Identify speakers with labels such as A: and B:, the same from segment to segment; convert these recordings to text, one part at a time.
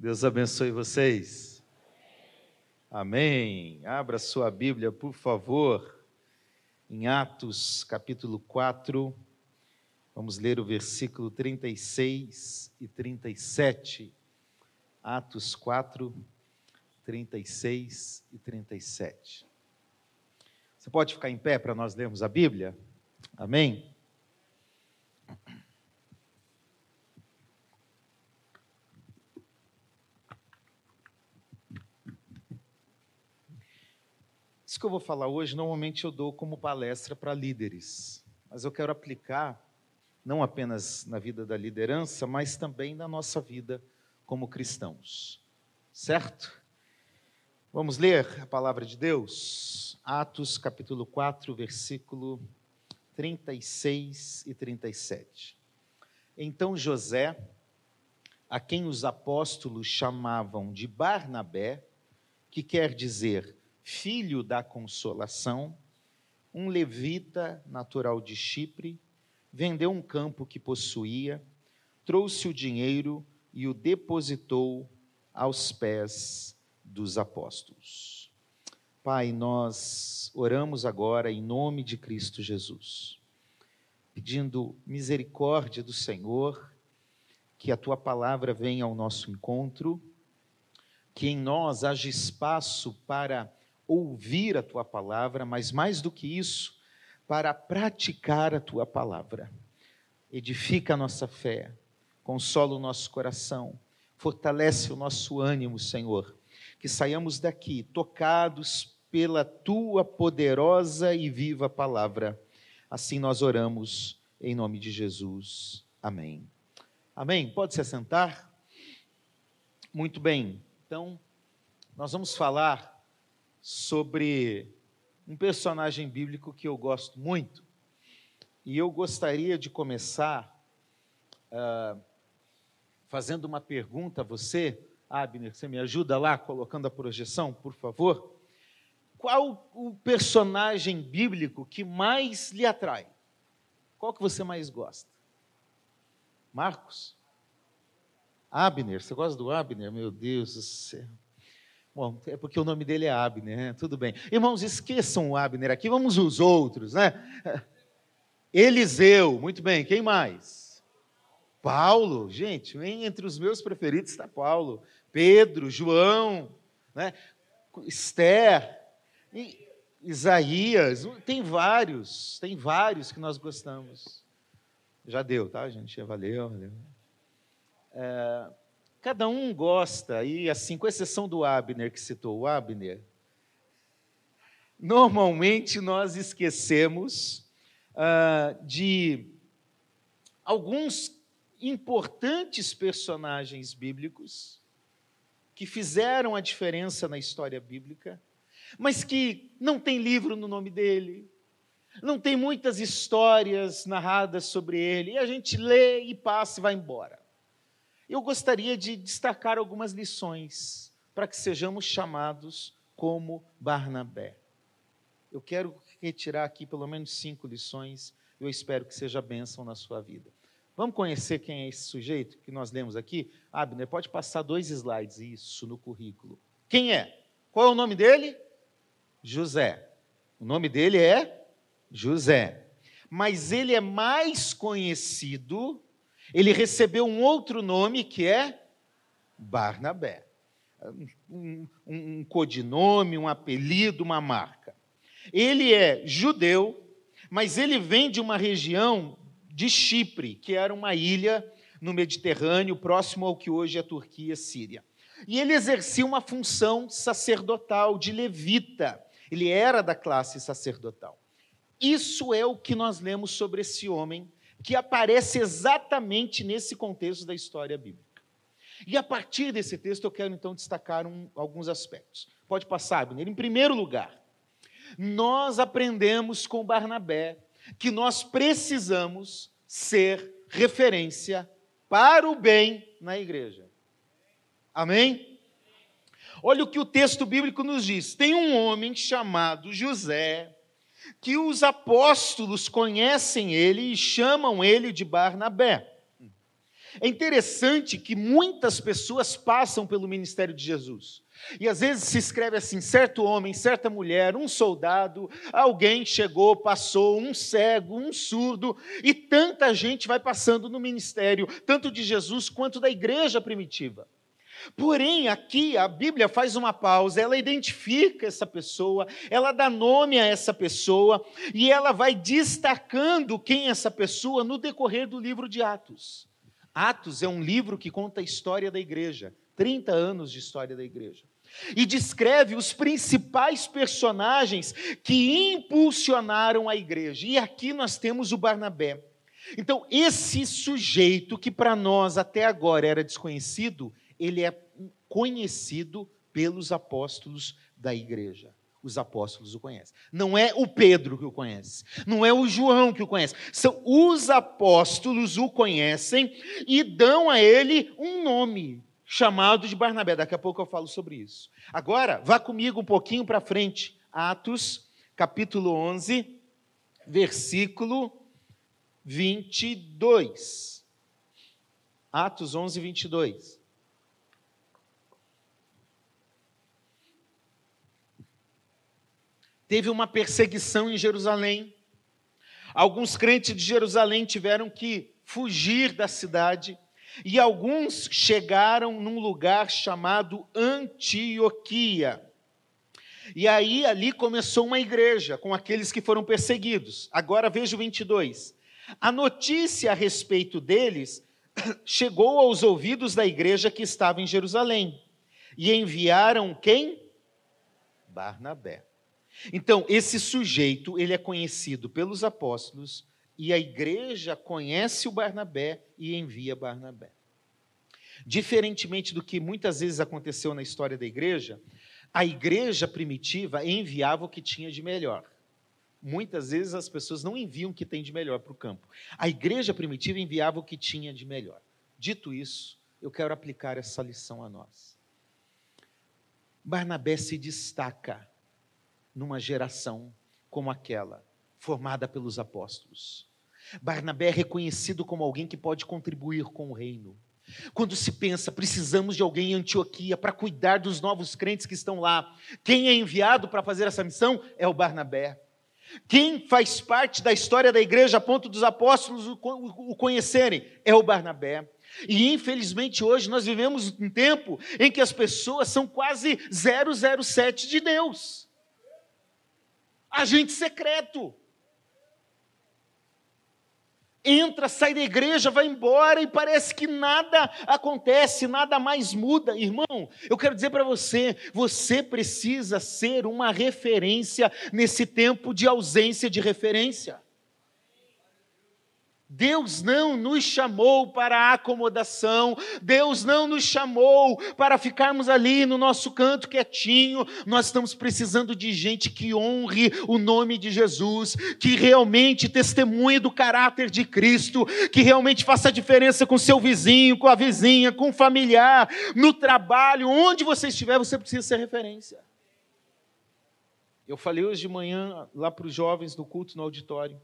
A: Deus abençoe vocês. Amém. Abra sua Bíblia, por favor, em Atos, capítulo 4. Vamos ler o versículo 36 e 37. Atos 4, 36 e 37. Você pode ficar em pé para nós lermos a Bíblia? Amém? Que eu vou falar hoje, normalmente eu dou como palestra para líderes, mas eu quero aplicar não apenas na vida da liderança, mas também na nossa vida como cristãos. Certo? Vamos ler a palavra de Deus? Atos capítulo 4, versículo 36 e 37. Então José, a quem os apóstolos chamavam de Barnabé, que quer dizer filho da consolação, um levita natural de Chipre, vendeu um campo que possuía, trouxe o dinheiro e o depositou aos pés dos apóstolos. Pai, nós oramos agora em nome de Cristo Jesus, pedindo misericórdia do Senhor, que a tua palavra venha ao nosso encontro, que em nós haja espaço para ouvir a tua palavra, mas mais do que isso, para praticar a tua palavra. Edifica a nossa fé, consola o nosso coração, fortalece o nosso ânimo, Senhor. Que saiamos daqui tocados pela tua poderosa e viva palavra. Assim nós oramos em nome de Jesus. Amém. Amém. Pode se assentar? Muito bem. Então, nós vamos falar sobre um personagem bíblico que eu gosto muito. E eu gostaria de começar uh, fazendo uma pergunta a você. Abner, você me ajuda lá colocando a projeção, por favor? Qual o personagem bíblico que mais lhe atrai? Qual que você mais gosta? Marcos? Abner, você gosta do Abner? Meu Deus do céu. Bom, é porque o nome dele é Abner, né? tudo bem. Irmãos, esqueçam o Abner aqui, vamos os outros, né? Eliseu, muito bem, quem mais? Paulo, gente, entre os meus preferidos está Paulo. Pedro, João, né? Esther, Isaías, tem vários, tem vários que nós gostamos. Já deu, tá, gente? Valeu, valeu. É, Cada um gosta, e assim, com exceção do Abner, que citou o Abner, normalmente nós esquecemos uh, de alguns importantes personagens bíblicos que fizeram a diferença na história bíblica, mas que não tem livro no nome dele, não tem muitas histórias narradas sobre ele, e a gente lê e passa e vai embora eu gostaria de destacar algumas lições para que sejamos chamados como Barnabé. Eu quero retirar aqui pelo menos cinco lições, eu espero que seja bênção na sua vida. Vamos conhecer quem é esse sujeito que nós lemos aqui? Abner, pode passar dois slides, isso, no currículo. Quem é? Qual é o nome dele? José. O nome dele é José. Mas ele é mais conhecido ele recebeu um outro nome que é Barnabé. Um, um, codinome, um apelido, uma marca. Ele é judeu, mas ele vem de uma região de Chipre, que era uma ilha no Mediterrâneo, próximo ao que hoje é a Turquia Síria. E ele exercia uma função sacerdotal de levita. Ele era da classe sacerdotal. Isso é o que nós lemos sobre esse homem que aparece exatamente nesse contexto da história bíblica. E a partir desse texto eu quero então destacar um, alguns aspectos. Pode passar, Abner. Em primeiro lugar, nós aprendemos com Barnabé que nós precisamos ser referência para o bem na igreja. Amém? Olha o que o texto bíblico nos diz. Tem um homem chamado José, que os apóstolos conhecem ele e chamam ele de Barnabé. É interessante que muitas pessoas passam pelo ministério de Jesus. E às vezes se escreve assim: certo homem, certa mulher, um soldado, alguém chegou, passou, um cego, um surdo, e tanta gente vai passando no ministério, tanto de Jesus quanto da igreja primitiva. Porém, aqui a Bíblia faz uma pausa, ela identifica essa pessoa, ela dá nome a essa pessoa e ela vai destacando quem é essa pessoa no decorrer do livro de Atos. Atos é um livro que conta a história da igreja, 30 anos de história da igreja. E descreve os principais personagens que impulsionaram a igreja. E aqui nós temos o Barnabé. Então, esse sujeito que para nós até agora era desconhecido, ele é conhecido pelos apóstolos da igreja. Os apóstolos o conhecem. Não é o Pedro que o conhece, não é o João que o conhece. São os apóstolos o conhecem e dão a ele um nome chamado de Barnabé. Daqui a pouco eu falo sobre isso. Agora, vá comigo um pouquinho para frente. Atos, capítulo 11, versículo 22. Atos 11, 22. Teve uma perseguição em Jerusalém. Alguns crentes de Jerusalém tiveram que fugir da cidade e alguns chegaram num lugar chamado Antioquia. E aí ali começou uma igreja com aqueles que foram perseguidos. Agora veja o 22. A notícia a respeito deles chegou aos ouvidos da igreja que estava em Jerusalém. E enviaram quem? Barnabé. Então, esse sujeito, ele é conhecido pelos apóstolos e a igreja conhece o Barnabé e envia Barnabé. Diferentemente do que muitas vezes aconteceu na história da igreja, a igreja primitiva enviava o que tinha de melhor. Muitas vezes as pessoas não enviam o que tem de melhor para o campo. A igreja primitiva enviava o que tinha de melhor. Dito isso, eu quero aplicar essa lição a nós. Barnabé se destaca numa geração como aquela, formada pelos apóstolos. Barnabé é reconhecido como alguém que pode contribuir com o reino. Quando se pensa, precisamos de alguém em Antioquia para cuidar dos novos crentes que estão lá. Quem é enviado para fazer essa missão é o Barnabé. Quem faz parte da história da igreja a ponto dos apóstolos o conhecerem é o Barnabé. E infelizmente hoje nós vivemos um tempo em que as pessoas são quase 007 de Deus agente secreto. Entra, sai da igreja, vai embora e parece que nada acontece, nada mais muda. Irmão, eu quero dizer para você: você precisa ser uma referência nesse tempo de ausência de referência. Deus não nos chamou para a acomodação, Deus não nos chamou para ficarmos ali no nosso canto quietinho. Nós estamos precisando de gente que honre o nome de Jesus, que realmente testemunhe do caráter de Cristo, que realmente faça diferença com seu vizinho, com a vizinha, com o familiar, no trabalho, onde você estiver, você precisa ser referência. Eu falei hoje de manhã lá para os jovens do culto no auditório.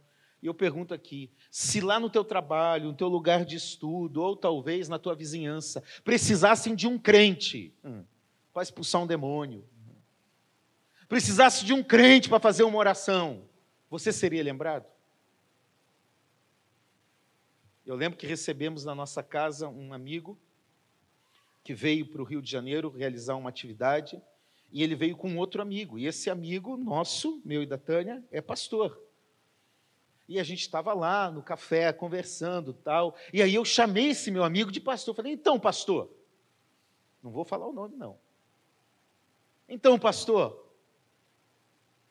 A: E eu pergunto aqui: se lá no teu trabalho, no teu lugar de estudo, ou talvez na tua vizinhança, precisassem de um crente hum, para expulsar um demônio, precisasse de um crente para fazer uma oração, você seria lembrado? Eu lembro que recebemos na nossa casa um amigo que veio para o Rio de Janeiro realizar uma atividade, e ele veio com outro amigo, e esse amigo nosso, meu e da Tânia, é pastor. E a gente estava lá no café conversando tal. E aí eu chamei esse meu amigo de pastor. Falei, então, pastor, não vou falar o nome, não. Então, pastor,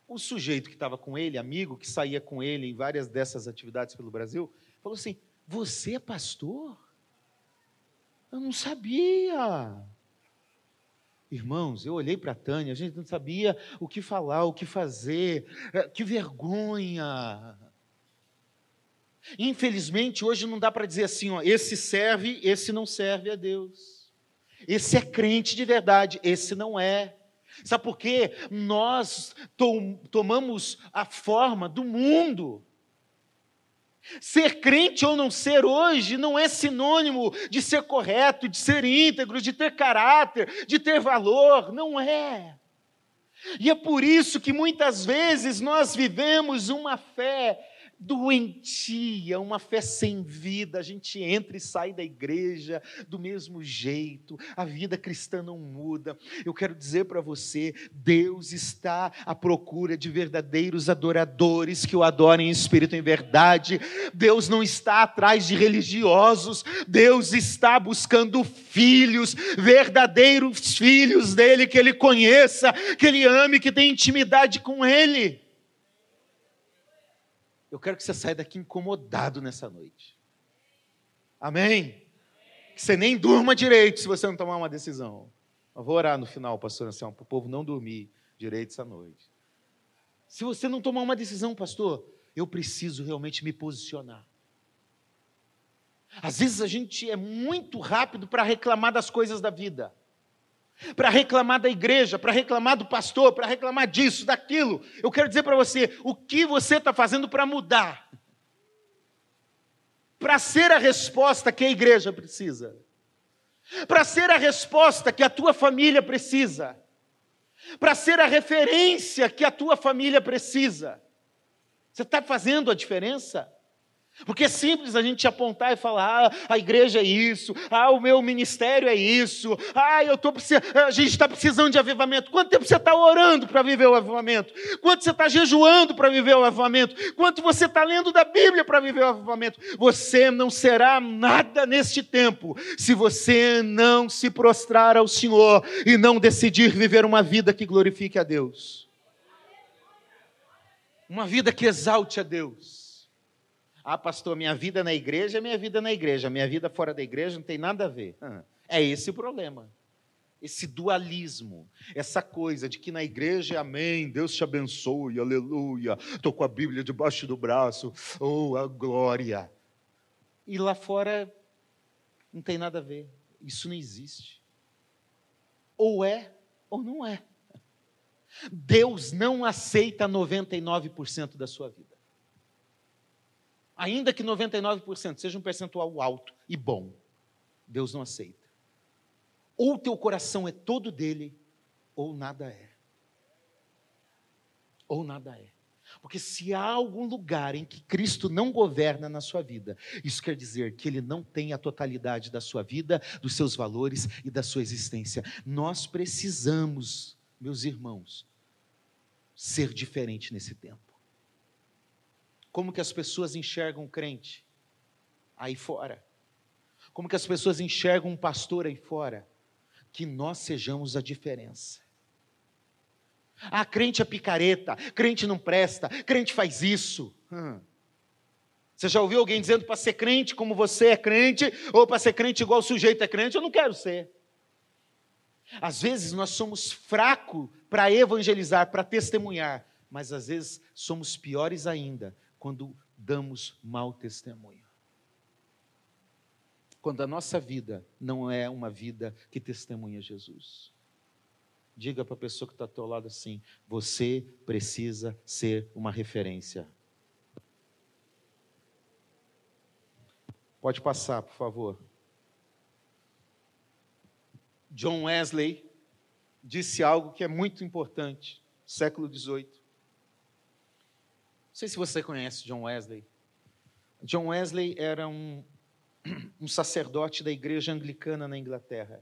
A: o sujeito que estava com ele, amigo, que saía com ele em várias dessas atividades pelo Brasil, falou assim: Você é pastor? Eu não sabia. Irmãos, eu olhei para a Tânia, a gente não sabia o que falar, o que fazer, eh, que vergonha. Infelizmente, hoje não dá para dizer assim, ó, esse serve, esse não serve a Deus. Esse é crente de verdade, esse não é. Sabe por quê? Nós tomamos a forma do mundo. Ser crente ou não ser hoje não é sinônimo de ser correto, de ser íntegro, de ter caráter, de ter valor. Não é. E é por isso que muitas vezes nós vivemos uma fé doentia, uma fé sem vida. A gente entra e sai da igreja do mesmo jeito, a vida cristã não muda. Eu quero dizer para você: Deus está à procura de verdadeiros adoradores que o adorem em espírito e em verdade. Deus não está atrás de religiosos, Deus está buscando filhos, verdadeiros filhos dele, que ele conheça, que ele ame, que tenha intimidade com ele. Eu quero que você saia daqui incomodado nessa noite. Amém? Que você nem durma direito se você não tomar uma decisão. Eu vou orar no final, pastor Anselmo, para o povo não dormir direito essa noite. Se você não tomar uma decisão, pastor, eu preciso realmente me posicionar. Às vezes a gente é muito rápido para reclamar das coisas da vida para reclamar da igreja, para reclamar do pastor, para reclamar disso, daquilo. Eu quero dizer para você o que você está fazendo para mudar, para ser a resposta que a igreja precisa, para ser a resposta que a tua família precisa, para ser a referência que a tua família precisa. Você está fazendo a diferença? Porque é simples a gente apontar e falar: ah, a igreja é isso, ah, o meu ministério é isso, ah, eu tô a gente está precisando de avivamento. Quanto tempo você está orando para viver o avivamento? Quanto você está jejuando para viver o avivamento? Quanto você está lendo da Bíblia para viver o avivamento? Você não será nada neste tempo se você não se prostrar ao Senhor e não decidir viver uma vida que glorifique a Deus. Uma vida que exalte a Deus ah, pastor, minha vida na igreja é minha vida na igreja, minha vida fora da igreja não tem nada a ver. É esse o problema. Esse dualismo, essa coisa de que na igreja é amém, Deus te abençoe, aleluia, estou com a Bíblia debaixo do braço, oh, a glória. E lá fora não tem nada a ver, isso não existe. Ou é ou não é. Deus não aceita 99% da sua vida ainda que 99% seja um percentual alto e bom, Deus não aceita. Ou teu coração é todo dele, ou nada é. Ou nada é. Porque se há algum lugar em que Cristo não governa na sua vida, isso quer dizer que ele não tem a totalidade da sua vida, dos seus valores e da sua existência. Nós precisamos, meus irmãos, ser diferente nesse tempo. Como que as pessoas enxergam o crente aí fora? Como que as pessoas enxergam um pastor aí fora? Que nós sejamos a diferença. Ah, crente é picareta, crente não presta, crente faz isso. Hum. Você já ouviu alguém dizendo para ser crente como você é crente, ou para ser crente igual o sujeito é crente? Eu não quero ser. Às vezes nós somos fracos para evangelizar, para testemunhar, mas às vezes somos piores ainda quando damos mau testemunho. Quando a nossa vida não é uma vida que testemunha Jesus. Diga para a pessoa que está ao teu lado assim: você precisa ser uma referência. Pode passar, por favor. John Wesley disse algo que é muito importante, século XVIII. Não sei se você conhece John Wesley. John Wesley era um, um sacerdote da igreja anglicana na Inglaterra.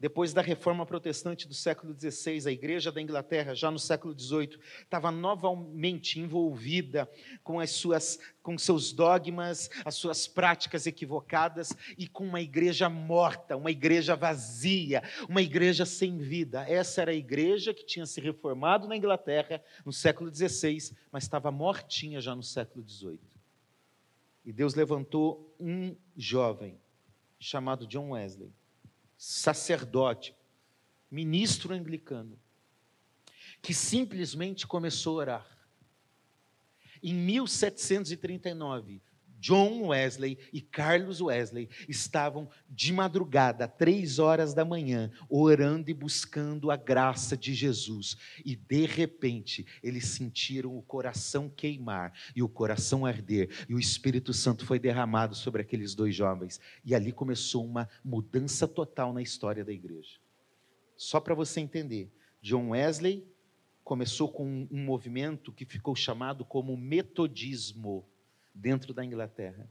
A: Depois da reforma protestante do século XVI, a igreja da Inglaterra, já no século XVIII, estava novamente envolvida com as suas, com seus dogmas, as suas práticas equivocadas e com uma igreja morta, uma igreja vazia, uma igreja sem vida. Essa era a igreja que tinha se reformado na Inglaterra no século XVI, mas estava mortinha já no século XVIII. E Deus levantou um jovem chamado John Wesley sacerdote, ministro anglicano, que simplesmente começou a orar. Em 1739, John Wesley e Carlos Wesley estavam de madrugada, três horas da manhã, orando e buscando a graça de Jesus. E de repente, eles sentiram o coração queimar e o coração arder, e o Espírito Santo foi derramado sobre aqueles dois jovens. E ali começou uma mudança total na história da igreja. Só para você entender, John Wesley começou com um movimento que ficou chamado como metodismo dentro da Inglaterra.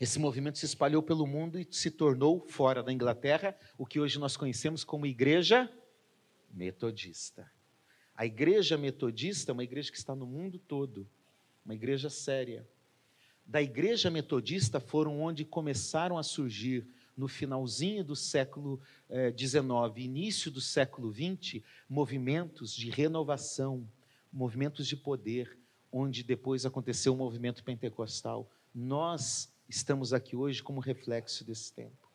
A: Esse movimento se espalhou pelo mundo e se tornou, fora da Inglaterra, o que hoje nós conhecemos como Igreja Metodista. A Igreja Metodista é uma igreja que está no mundo todo, uma igreja séria. Da Igreja Metodista foram onde começaram a surgir, no finalzinho do século XIX, eh, início do século XX, movimentos de renovação, movimentos de poder, onde depois aconteceu o movimento pentecostal. Nós estamos aqui hoje como reflexo desse tempo.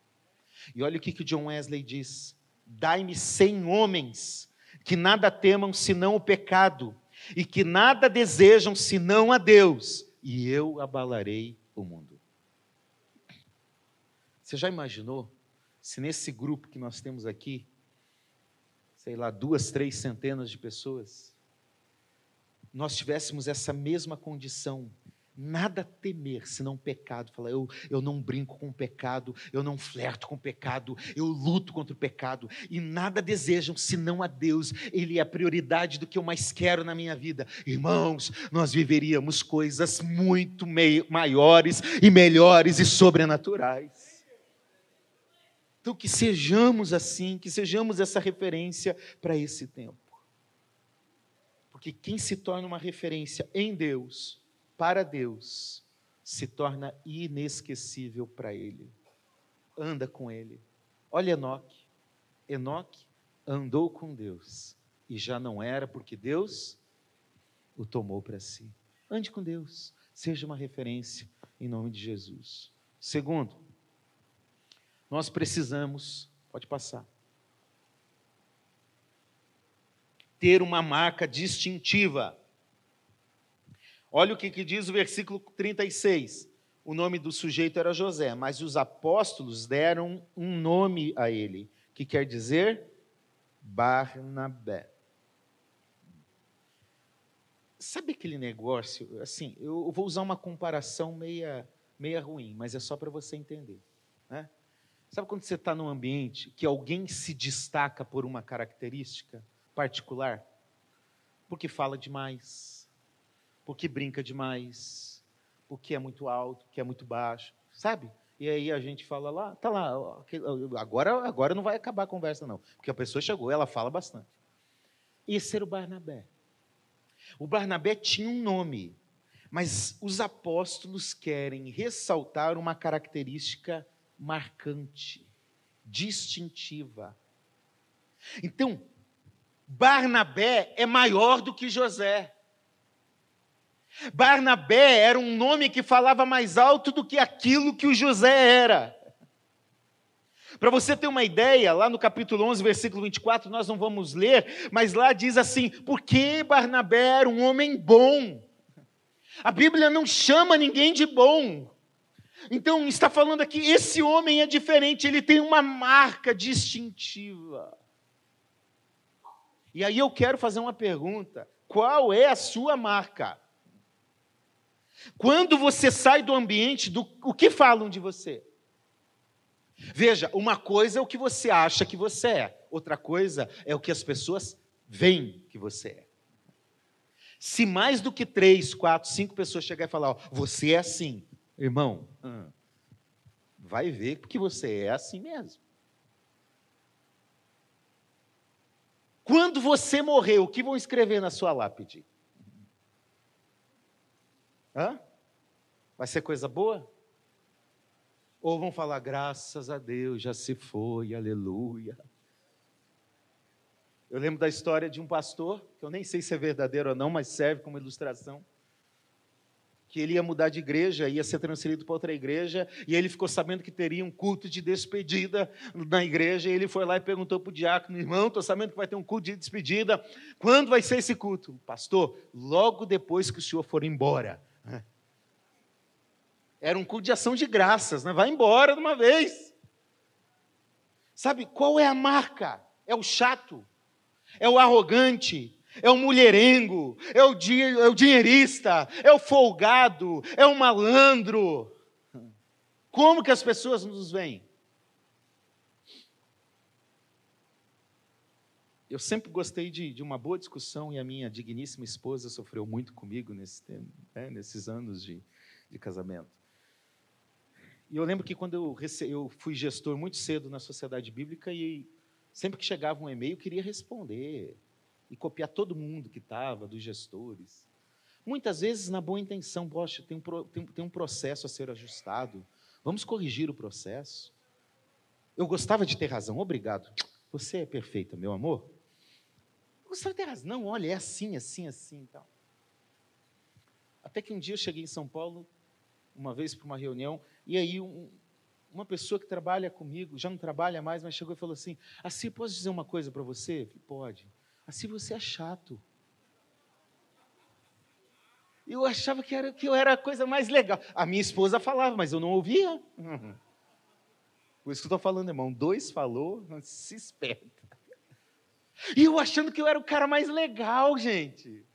A: E olha o que, que John Wesley diz: Dai-me cem homens que nada temam senão o pecado, e que nada desejam senão a Deus, e eu abalarei o mundo. Você já imaginou se nesse grupo que nós temos aqui, sei lá, duas, três centenas de pessoas, nós tivéssemos essa mesma condição, nada temer senão pecado. Fala, eu, eu não brinco com o pecado, eu não flerto com o pecado, eu luto contra o pecado e nada desejam senão a Deus. Ele é a prioridade do que eu mais quero na minha vida. Irmãos, nós viveríamos coisas muito maiores e melhores e sobrenaturais. Então, que sejamos assim, que sejamos essa referência para esse tempo. Porque quem se torna uma referência em Deus, para Deus, se torna inesquecível para Ele. Anda com Ele. Olha Enoque. Enoque andou com Deus e já não era porque Deus o tomou para si. Ande com Deus. Seja uma referência em nome de Jesus. Segundo, nós precisamos, pode passar ter uma marca distintiva. Olha o que, que diz o versículo 36. O nome do sujeito era José, mas os apóstolos deram um nome a ele, que quer dizer Barnabé. Sabe aquele negócio? Assim, eu vou usar uma comparação meia, meia ruim, mas é só para você entender. Né? Sabe quando você está num ambiente que alguém se destaca por uma característica? Particular? Porque fala demais, porque brinca demais, porque é muito alto, que é muito baixo, sabe? E aí a gente fala lá, tá lá, agora, agora não vai acabar a conversa não, porque a pessoa chegou, ela fala bastante. Esse era o Barnabé. O Barnabé tinha um nome, mas os apóstolos querem ressaltar uma característica marcante, distintiva. Então, Barnabé é maior do que José. Barnabé era um nome que falava mais alto do que aquilo que o José era. Para você ter uma ideia, lá no capítulo 11, versículo 24, nós não vamos ler, mas lá diz assim: porque Barnabé era um homem bom. A Bíblia não chama ninguém de bom. Então, está falando aqui, esse homem é diferente, ele tem uma marca distintiva. E aí eu quero fazer uma pergunta: qual é a sua marca? Quando você sai do ambiente, do, o que falam de você? Veja, uma coisa é o que você acha que você é, outra coisa é o que as pessoas veem que você é. Se mais do que três, quatro, cinco pessoas chegarem e falar, ó, você é assim, irmão, vai ver que você é assim mesmo. Quando você morrer, o que vão escrever na sua lápide? Hã? Vai ser coisa boa? Ou vão falar, graças a Deus, já se foi, aleluia. Eu lembro da história de um pastor, que eu nem sei se é verdadeiro ou não, mas serve como ilustração que ele ia mudar de igreja, ia ser transferido para outra igreja, e ele ficou sabendo que teria um culto de despedida na igreja, e ele foi lá e perguntou para o diácono, irmão, estou sabendo que vai ter um culto de despedida, quando vai ser esse culto? Pastor, logo depois que o senhor for embora. Era um culto de ação de graças, né? Vai embora de uma vez. Sabe qual é a marca? É o chato, é o arrogante, é o mulherengo, é o, di é o dinheirista, é o folgado, é o malandro. Como que as pessoas nos veem? Eu sempre gostei de, de, uma boa discussão e a minha digníssima esposa sofreu muito comigo nesse né, nesses anos de, de, casamento. E eu lembro que quando eu, rece... eu fui gestor muito cedo na sociedade bíblica e sempre que chegava um e-mail eu queria responder e copiar todo mundo que estava, dos gestores. Muitas vezes na boa intenção, poxa, tem um, tem, tem um processo a ser ajustado, vamos corrigir o processo. Eu gostava de ter razão, obrigado. Você é perfeita, meu amor. Gustavo tem razão. Não, olha, é assim, assim, assim então. Até que um dia eu cheguei em São Paulo, uma vez para uma reunião, e aí um, uma pessoa que trabalha comigo, já não trabalha mais, mas chegou e falou assim: Assim, posso dizer uma coisa para você? Pode. Assim você é chato. Eu achava que, era, que eu era a coisa mais legal. A minha esposa falava, mas eu não ouvia. Uhum. Por isso que eu estou falando, irmão. Dois falou, se esperta. E eu achando que eu era o cara mais legal, gente.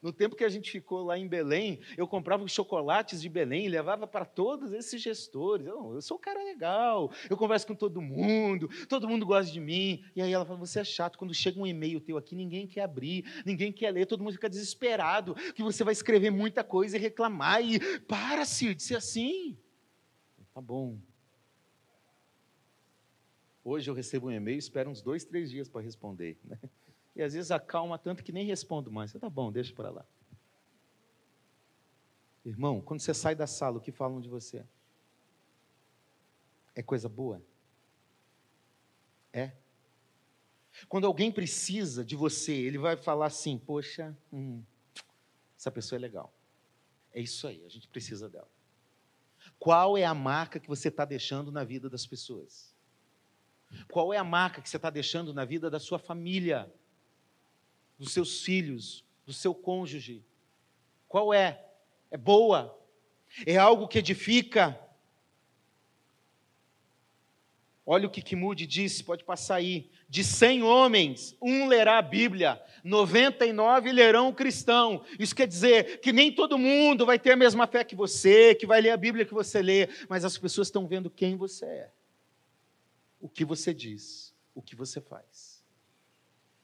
A: No tempo que a gente ficou lá em Belém, eu comprava os chocolates de Belém levava para todos esses gestores. Eu, eu sou o cara legal, eu converso com todo mundo, todo mundo gosta de mim. E aí ela fala: Você é chato, quando chega um e-mail teu aqui, ninguém quer abrir, ninguém quer ler, todo mundo fica desesperado, que você vai escrever muita coisa e reclamar. E para, Cid, de ser assim. Tá bom, Hoje eu recebo um e-mail espero uns dois, três dias para responder. Né? E às vezes acalma tanto que nem respondo mais. Tá bom, deixa para lá. Irmão, quando você sai da sala, o que falam de você? É coisa boa? É? Quando alguém precisa de você, ele vai falar assim: Poxa, hum, essa pessoa é legal. É isso aí, a gente precisa dela. Qual é a marca que você está deixando na vida das pessoas? Qual é a marca que você está deixando na vida da sua família, dos seus filhos, do seu cônjuge? Qual é? É boa? É algo que edifica? Olha o que Kimude disse, pode passar aí. De 100 homens, um lerá a Bíblia, 99 lerão o cristão. Isso quer dizer que nem todo mundo vai ter a mesma fé que você, que vai ler a Bíblia que você lê, mas as pessoas estão vendo quem você é o que você diz, o que você faz.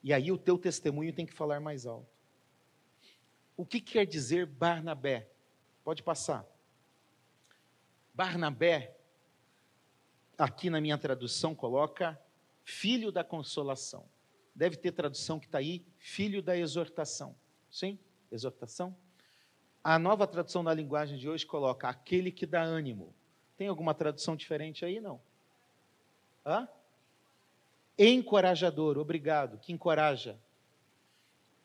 A: E aí o teu testemunho tem que falar mais alto. O que quer dizer Barnabé? Pode passar. Barnabé, aqui na minha tradução, coloca filho da consolação. Deve ter tradução que está aí, filho da exortação. Sim? Exortação? A nova tradução da linguagem de hoje coloca aquele que dá ânimo. Tem alguma tradução diferente aí? Não. Hã? Encorajador, obrigado, que encoraja.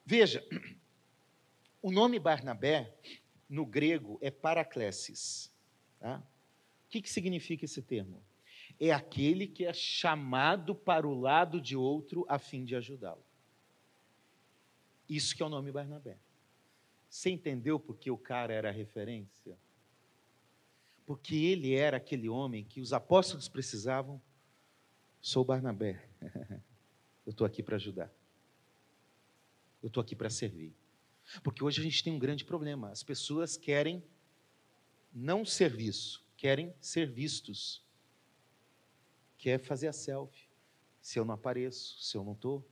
A: Veja, o nome Barnabé, no grego, é paraclesis. Tá? O que, que significa esse termo? É aquele que é chamado para o lado de outro a fim de ajudá-lo. Isso que é o nome Barnabé. Você entendeu porque o cara era referência? Porque ele era aquele homem que os apóstolos precisavam Sou Barnabé. Eu estou aqui para ajudar. Eu estou aqui para servir. Porque hoje a gente tem um grande problema. As pessoas querem não serviço, querem ser vistos. Quer fazer a selfie. Se eu não apareço, se eu não estou,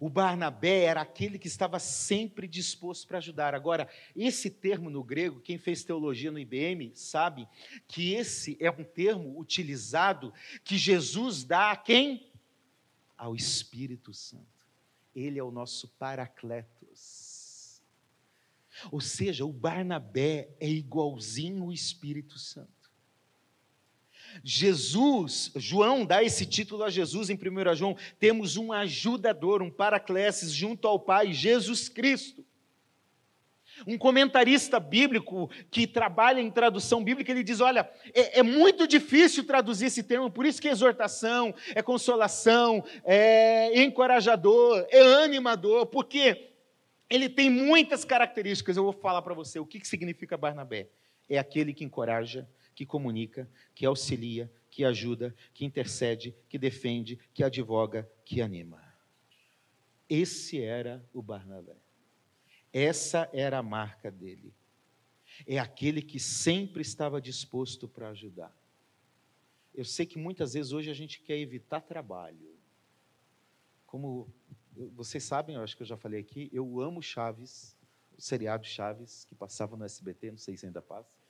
A: o Barnabé era aquele que estava sempre disposto para ajudar. Agora, esse termo no grego, quem fez teologia no IBM sabe que esse é um termo utilizado que Jesus dá a quem? Ao Espírito Santo. Ele é o nosso Paracletos. Ou seja, o Barnabé é igualzinho o Espírito Santo. Jesus, João dá esse título a Jesus em 1 João, temos um ajudador, um paracleses junto ao Pai, Jesus Cristo. Um comentarista bíblico que trabalha em tradução bíblica, ele diz: olha, é, é, muito difícil traduzir esse termo, por isso que é exortação, é consolação, é encorajador, é animador, porque ele tem muitas características. Eu vou falar para você o que, que significa Barnabé. é aquele que encoraja, que comunica, que auxilia, que ajuda, que intercede, que defende, que advoga, que anima. Esse era o Barnabé. Essa era a marca dele. É aquele que sempre estava disposto para ajudar. Eu sei que muitas vezes hoje a gente quer evitar trabalho. Como vocês sabem, eu acho que eu já falei aqui, eu amo Chaves, o seriado Chaves, que passava no SBT, não sei se ainda passa.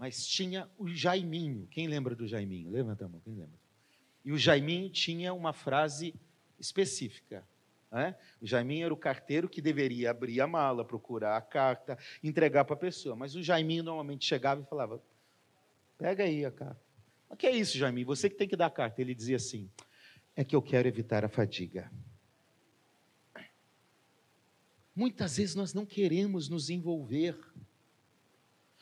A: Mas tinha o Jaiminho. Quem lembra do Jaiminho? Levanta a mão, quem lembra? E o Jaiminho tinha uma frase específica. Né? O Jaiminho era o carteiro que deveria abrir a mala, procurar a carta, entregar para a pessoa. Mas o Jaiminho normalmente chegava e falava: Pega aí a carta. O que é isso, Jaiminho? Você que tem que dar a carta. Ele dizia assim: É que eu quero evitar a fadiga. Muitas vezes nós não queremos nos envolver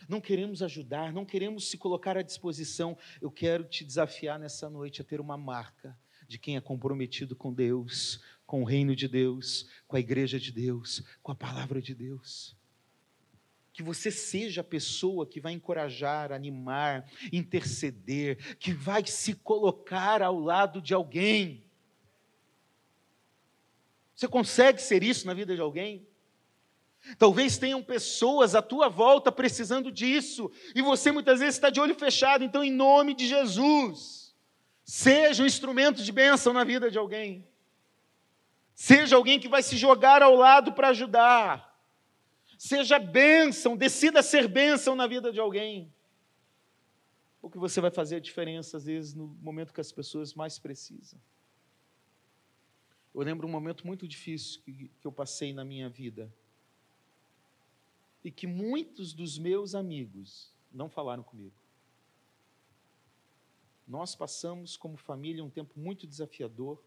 A: não queremos ajudar, não queremos se colocar à disposição. Eu quero te desafiar nessa noite a ter uma marca de quem é comprometido com Deus, com o reino de Deus, com a igreja de Deus, com a palavra de Deus. Que você seja a pessoa que vai encorajar, animar, interceder, que vai se colocar ao lado de alguém. Você consegue ser isso na vida de alguém? Talvez tenham pessoas à tua volta precisando disso, e você muitas vezes está de olho fechado, então, em nome de Jesus, seja um instrumento de bênção na vida de alguém, seja alguém que vai se jogar ao lado para ajudar, seja bênção, decida ser bênção na vida de alguém, o que você vai fazer a diferença, às vezes, no momento que as pessoas mais precisam. Eu lembro um momento muito difícil que, que eu passei na minha vida e que muitos dos meus amigos não falaram comigo. Nós passamos como família um tempo muito desafiador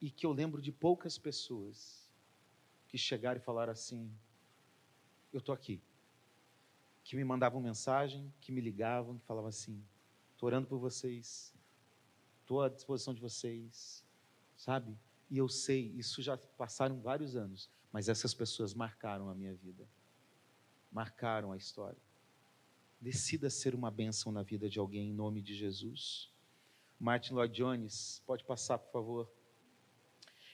A: e que eu lembro de poucas pessoas que chegaram e falaram assim: Eu estou aqui. Que me mandavam mensagem, que me ligavam, que falavam assim: Estou orando por vocês, estou à disposição de vocês, sabe? E eu sei, isso já passaram vários anos, mas essas pessoas marcaram a minha vida, marcaram a história. Decida ser uma bênção na vida de alguém em nome de Jesus. Martin Lloyd Jones, pode passar, por favor.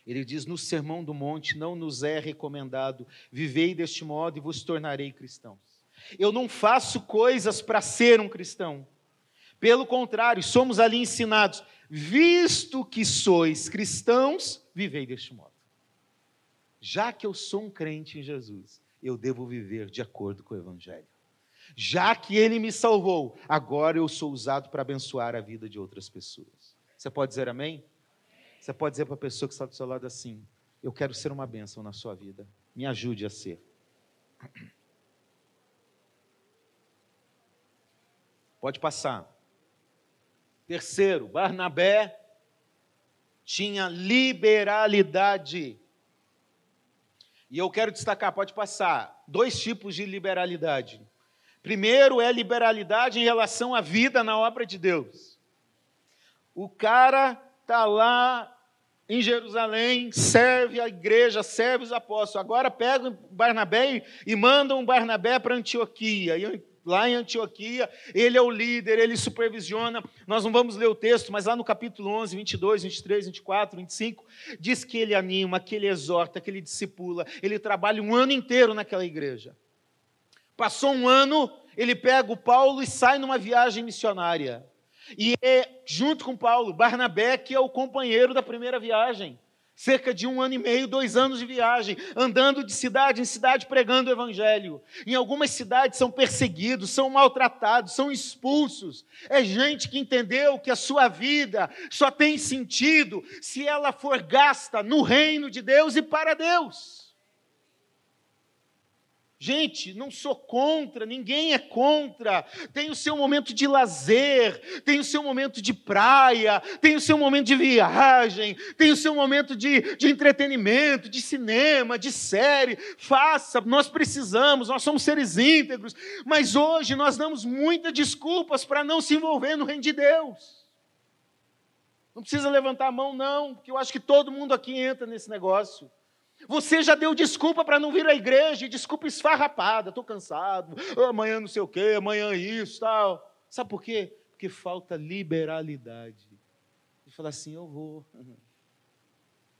A: Ele diz: No Sermão do Monte não nos é recomendado, vivei deste modo e vos tornarei cristãos. Eu não faço coisas para ser um cristão. Pelo contrário, somos ali ensinados, visto que sois cristãos, vivei deste modo já que eu sou um crente em Jesus, eu devo viver de acordo com o Evangelho. Já que Ele me salvou, agora eu sou usado para abençoar a vida de outras pessoas. Você pode dizer amém? Você pode dizer para a pessoa que está do seu lado assim: Eu quero ser uma bênção na sua vida. Me ajude a ser. Pode passar. Terceiro, Barnabé tinha liberalidade. E eu quero destacar, pode passar, dois tipos de liberalidade. Primeiro é liberalidade em relação à vida na obra de Deus. O cara está lá em Jerusalém, serve a igreja, serve os apóstolos. Agora pega o Barnabé e manda um Barnabé para Antioquia. E lá em Antioquia, ele é o líder, ele supervisiona. Nós não vamos ler o texto, mas lá no capítulo 11, 22, 23, 24, 25, diz que ele anima, que ele exorta, que ele discipula. Ele trabalha um ano inteiro naquela igreja. Passou um ano, ele pega o Paulo e sai numa viagem missionária. E é, junto com Paulo, Barnabé, que é o companheiro da primeira viagem cerca de um ano e meio, dois anos de viagem, andando de cidade em cidade pregando o Evangelho. Em algumas cidades são perseguidos, são maltratados, são expulsos. É gente que entendeu que a sua vida só tem sentido se ela for gasta no reino de Deus e para Deus. Gente, não sou contra, ninguém é contra. Tem o seu momento de lazer, tem o seu momento de praia, tem o seu momento de viagem, tem o seu momento de, de entretenimento, de cinema, de série. Faça, nós precisamos, nós somos seres íntegros. Mas hoje nós damos muitas desculpas para não se envolver no reino de Deus. Não precisa levantar a mão, não, porque eu acho que todo mundo aqui entra nesse negócio. Você já deu desculpa para não vir à igreja, desculpa esfarrapada, estou cansado, amanhã não sei o quê, amanhã isso, tal. Sabe por quê? Porque falta liberalidade. E falar assim, eu vou,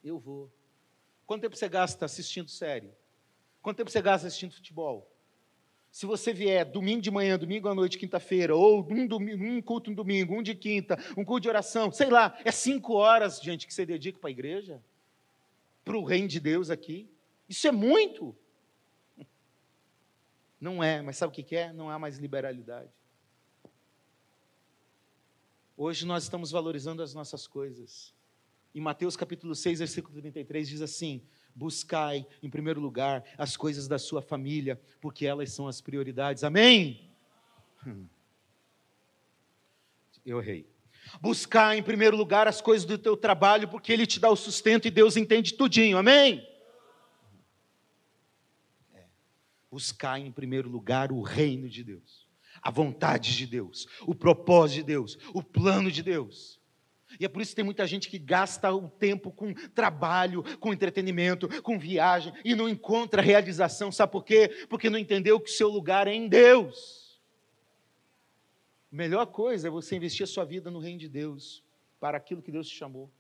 A: eu vou. Quanto tempo você gasta assistindo série? Quanto tempo você gasta assistindo futebol? Se você vier domingo de manhã, domingo à noite, quinta-feira, ou um, domingo, um culto no domingo, um de quinta, um culto de oração, sei lá, é cinco horas, gente, que você dedica para a igreja? Para o reino de Deus aqui? Isso é muito. Não é, mas sabe o que é? Não há mais liberalidade. Hoje nós estamos valorizando as nossas coisas. Em Mateus capítulo 6, versículo 33 diz assim: Buscai em primeiro lugar as coisas da sua família, porque elas são as prioridades. Amém? Hum. Eu errei. Buscar em primeiro lugar as coisas do teu trabalho, porque ele te dá o sustento e Deus entende tudinho. Amém? É. Buscar em primeiro lugar o reino de Deus a vontade de Deus, o propósito de Deus, o plano de Deus. E é por isso que tem muita gente que gasta o tempo com trabalho, com entretenimento, com viagem e não encontra realização. Sabe por quê? Porque não entendeu que o seu lugar é em Deus. Melhor coisa é você investir a sua vida no reino de Deus, para aquilo que Deus te chamou.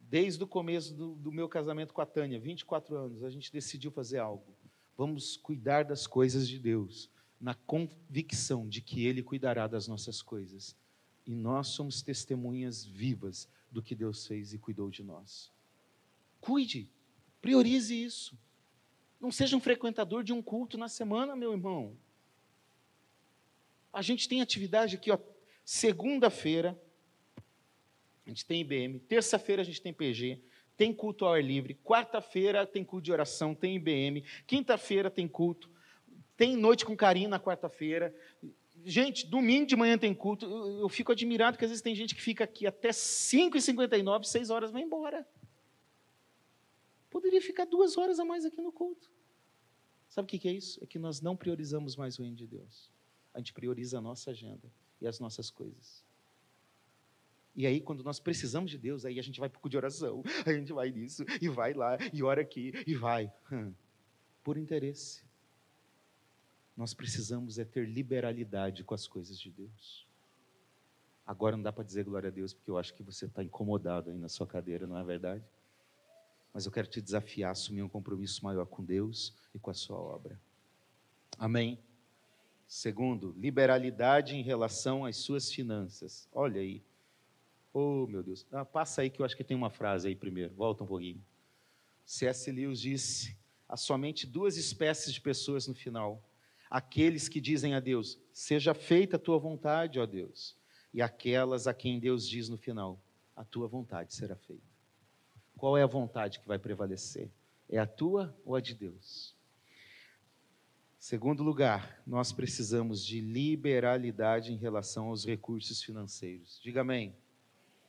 A: Desde o começo do, do meu casamento com a Tânia, 24 anos, a gente decidiu fazer algo. Vamos cuidar das coisas de Deus na convicção de que Ele cuidará das nossas coisas. E nós somos testemunhas vivas do que Deus fez e cuidou de nós. Cuide, priorize isso. Não seja um frequentador de um culto na semana, meu irmão. A gente tem atividade aqui, ó, segunda-feira, a gente tem IBM, terça-feira a gente tem PG, tem culto ao ar livre, quarta-feira tem culto de oração, tem IBM, quinta-feira tem culto, tem noite com carinho na quarta-feira. Gente, domingo de manhã tem culto. Eu, eu, fico admirado que às vezes tem gente que fica aqui até 5h59, 6 horas, vai embora. Poderia ficar duas horas a mais aqui no culto. Sabe o que é isso? É que nós não priorizamos mais o reino de Deus. A gente prioriza a nossa agenda e as nossas coisas. E aí, quando nós precisamos de Deus, aí a gente vai para o de oração, a gente vai nisso, e vai lá, e ora aqui, e vai. Hum. Por interesse. Nós precisamos é ter liberalidade com as coisas de Deus. Agora não dá para dizer glória a Deus, porque eu acho que você está incomodado aí na sua cadeira, não é verdade? Mas eu quero te desafiar a assumir um compromisso maior com Deus e com a sua obra. Amém? Segundo, liberalidade em relação às suas finanças. Olha aí. Oh, meu Deus. Ah, passa aí que eu acho que tem uma frase aí primeiro. Volta um pouquinho. C.S. Lewis disse: há somente duas espécies de pessoas no final aqueles que dizem a Deus: Seja feita a tua vontade, ó Deus, e aquelas a quem Deus diz no final: A tua vontade será feita. Qual é a vontade que vai prevalecer? É a tua ou a de Deus? Segundo lugar, nós precisamos de liberalidade em relação aos recursos financeiros. Diga amém.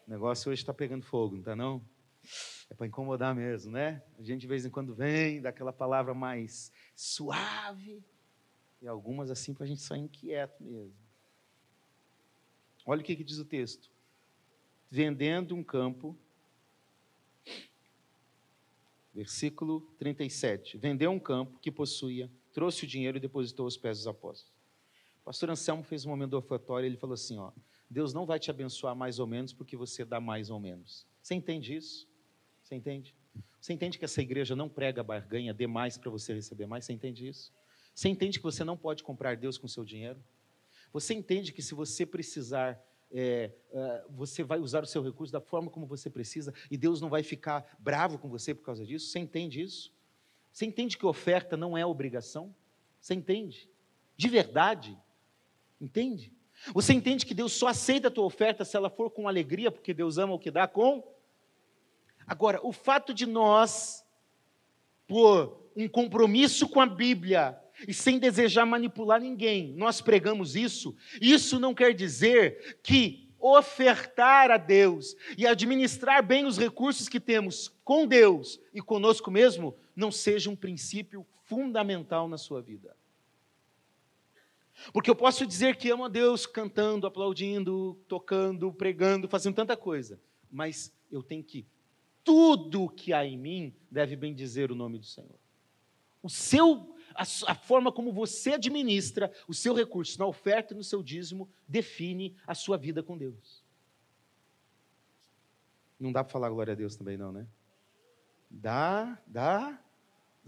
A: O negócio hoje está pegando fogo, não está não? É para incomodar mesmo, né? A gente de vez em quando vem daquela palavra mais suave, e algumas assim para a gente sair inquieto mesmo. Olha o que, que diz o texto. Vendendo um campo, versículo 37. Vendeu um campo que possuía, trouxe o dinheiro e depositou aos pés dos apóstolos. O pastor Anselmo fez um momento ofertório e ele falou assim: ó, Deus não vai te abençoar mais ou menos porque você dá mais ou menos. Você entende isso? Você entende? Você entende que essa igreja não prega barganha, dê mais para você receber mais? Você entende isso? Você entende que você não pode comprar Deus com seu dinheiro? Você entende que se você precisar, é, é, você vai usar o seu recurso da forma como você precisa e Deus não vai ficar bravo com você por causa disso? Você entende isso? Você entende que oferta não é obrigação? Você entende? De verdade? Entende? Você entende que Deus só aceita a tua oferta se ela for com alegria, porque Deus ama o que dá com? Agora, o fato de nós, por um compromisso com a Bíblia, e sem desejar manipular ninguém. Nós pregamos isso. Isso não quer dizer que ofertar a Deus e administrar bem os recursos que temos com Deus e conosco mesmo não seja um princípio fundamental na sua vida. Porque eu posso dizer que amo a Deus cantando, aplaudindo, tocando, pregando, fazendo tanta coisa, mas eu tenho que tudo que há em mim deve bendizer o nome do Senhor. O seu, a, a, forma como você administra o seu recurso na oferta e no seu dízimo define a sua vida com Deus. Não dá para falar glória a Deus também, não, né? Dá, dá.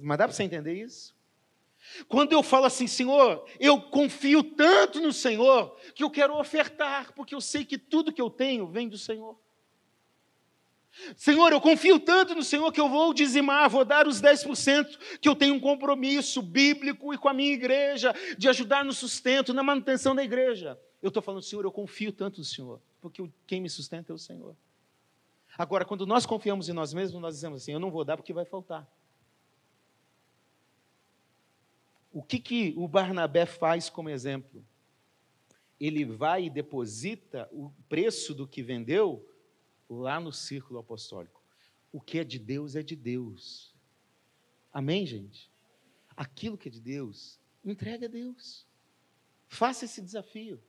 A: Mas dá para você entender isso? Quando eu falo assim, Senhor, eu confio tanto no Senhor que eu quero ofertar, porque eu sei que tudo que eu tenho vem do Senhor. Senhor, eu confio tanto no Senhor que eu vou dizimar, vou dar os 10%, que eu tenho um compromisso bíblico e com a minha igreja, de ajudar no sustento, na manutenção da igreja. Eu estou falando, Senhor, eu confio tanto no Senhor, porque quem me sustenta é o Senhor. Agora, quando nós confiamos em nós mesmos, nós dizemos assim: eu não vou dar porque vai faltar. O que, que o Barnabé faz como exemplo? Ele vai e deposita o preço do que vendeu lá no círculo apostólico. O que é de Deus é de Deus. Amém, gente? Aquilo que é de Deus, entregue a Deus. Faça esse desafio.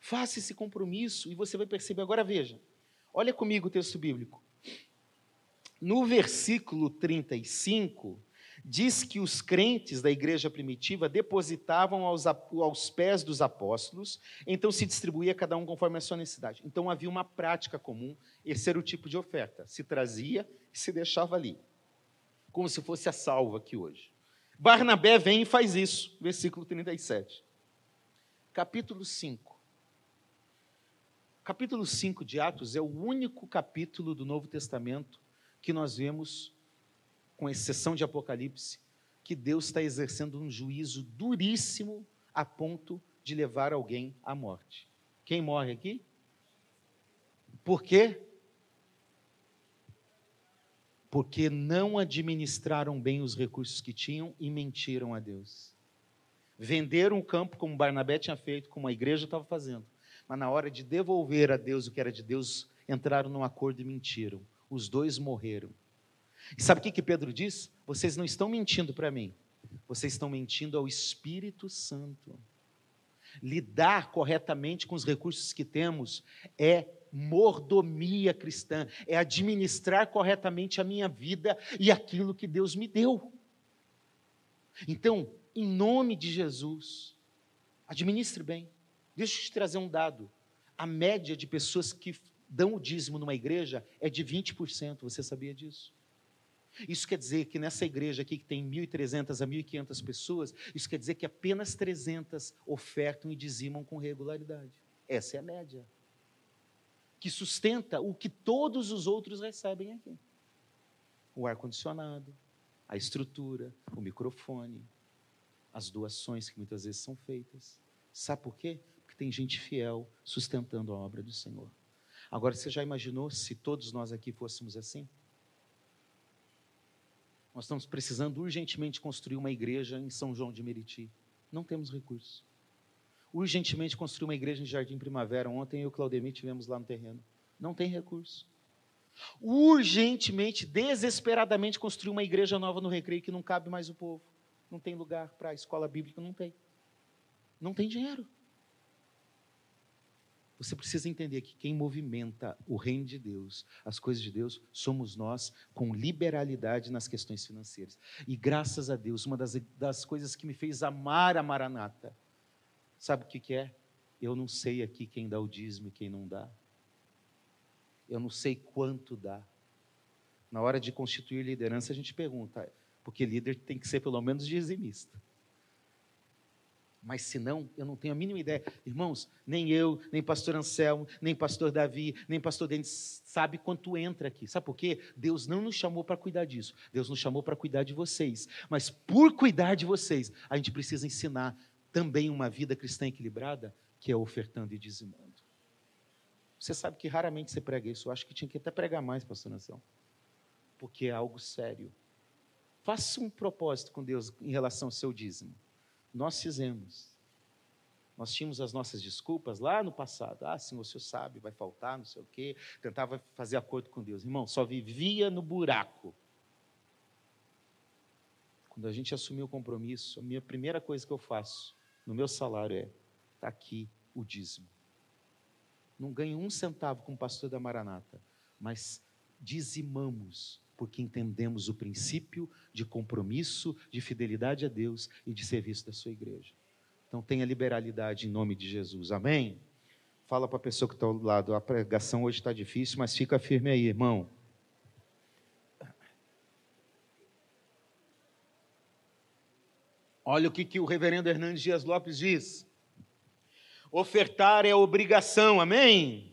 A: Faça esse compromisso e você vai perceber. Agora veja, olha comigo o texto bíblico. No versículo 35, diz que os crentes da igreja primitiva depositavam aos, aos pés dos apóstolos, então se distribuía cada um conforme a sua necessidade. Então havia uma prática comum, esse era o tipo de oferta. Se trazia e se deixava ali, como se fosse a salva aqui hoje. Barnabé vem e faz isso, versículo 37. Capítulo 5. Capítulo 5 de Atos é o único capítulo do Novo Testamento que nós vemos com exceção de Apocalipse, que Deus está exercendo um juízo duríssimo a ponto de levar alguém à morte. Quem morre aqui? Por quê? Porque não administraram bem os recursos que tinham e mentiram a Deus. Venderam o campo como Barnabé tinha feito, como a igreja estava fazendo. Mas na hora de devolver a Deus o que era de Deus, entraram num acordo e mentiram. Os dois morreram. E sabe o que, que Pedro diz? Vocês não estão mentindo para mim, vocês estão mentindo ao Espírito Santo. Lidar corretamente com os recursos que temos é mordomia cristã, é administrar corretamente a minha vida e aquilo que Deus me deu. Então, em nome de Jesus, administre bem. Deixa eu te trazer um dado. A média de pessoas que dão o dízimo numa igreja é de 20%. Você sabia disso? Isso quer dizer que nessa igreja aqui, que tem 1.300 a 1.500 pessoas, isso quer dizer que apenas 300 ofertam e dizimam com regularidade. Essa é a média. Que sustenta o que todos os outros recebem aqui: o ar-condicionado, a estrutura, o microfone, as doações que muitas vezes são feitas. Sabe por quê? Porque tem gente fiel sustentando a obra do Senhor. Agora, você já imaginou se todos nós aqui fôssemos assim? Nós estamos precisando urgentemente construir uma igreja em São João de Meriti. Não temos recursos. Urgentemente construir uma igreja em Jardim Primavera. Ontem eu e o Claudemir tivemos lá no terreno. Não tem recurso. Urgentemente, desesperadamente construir uma igreja nova no Recreio que não cabe mais o povo. Não tem lugar para a escola bíblica, não tem. Não tem dinheiro. Você precisa entender que quem movimenta o reino de Deus, as coisas de Deus, somos nós com liberalidade nas questões financeiras. E graças a Deus, uma das, das coisas que me fez amar a Maranata, sabe o que, que é? Eu não sei aqui quem dá o dízimo e quem não dá. Eu não sei quanto dá. Na hora de constituir liderança, a gente pergunta, porque líder tem que ser pelo menos dizimista. Mas se não, eu não tenho a mínima ideia. Irmãos, nem eu, nem pastor Anselmo, nem pastor Davi, nem pastor Denis sabe quanto entra aqui. Sabe por quê? Deus não nos chamou para cuidar disso. Deus nos chamou para cuidar de vocês. Mas por cuidar de vocês, a gente precisa ensinar também uma vida cristã equilibrada, que é ofertando e dizimando. Você sabe que raramente você prega isso. Eu acho que tinha que até pregar mais, pastor Anselmo. Porque é algo sério. Faça um propósito com Deus em relação ao seu dízimo. Nós fizemos. Nós tínhamos as nossas desculpas lá no passado. Ah, sim, o senhor sabe, vai faltar, não sei o quê. Tentava fazer acordo com Deus. Irmão, só vivia no buraco. Quando a gente assumiu o compromisso, a minha primeira coisa que eu faço no meu salário é: está aqui o dízimo. Não ganho um centavo como pastor da Maranata, mas dizimamos, porque entendemos o princípio de compromisso, de fidelidade a Deus e de serviço da sua igreja. Então tenha liberalidade em nome de Jesus. Amém? Fala para a pessoa que está ao lado, a pregação hoje está difícil, mas fica firme aí, irmão. Olha o que, que o reverendo Hernandes Dias Lopes diz. Ofertar é obrigação, amém?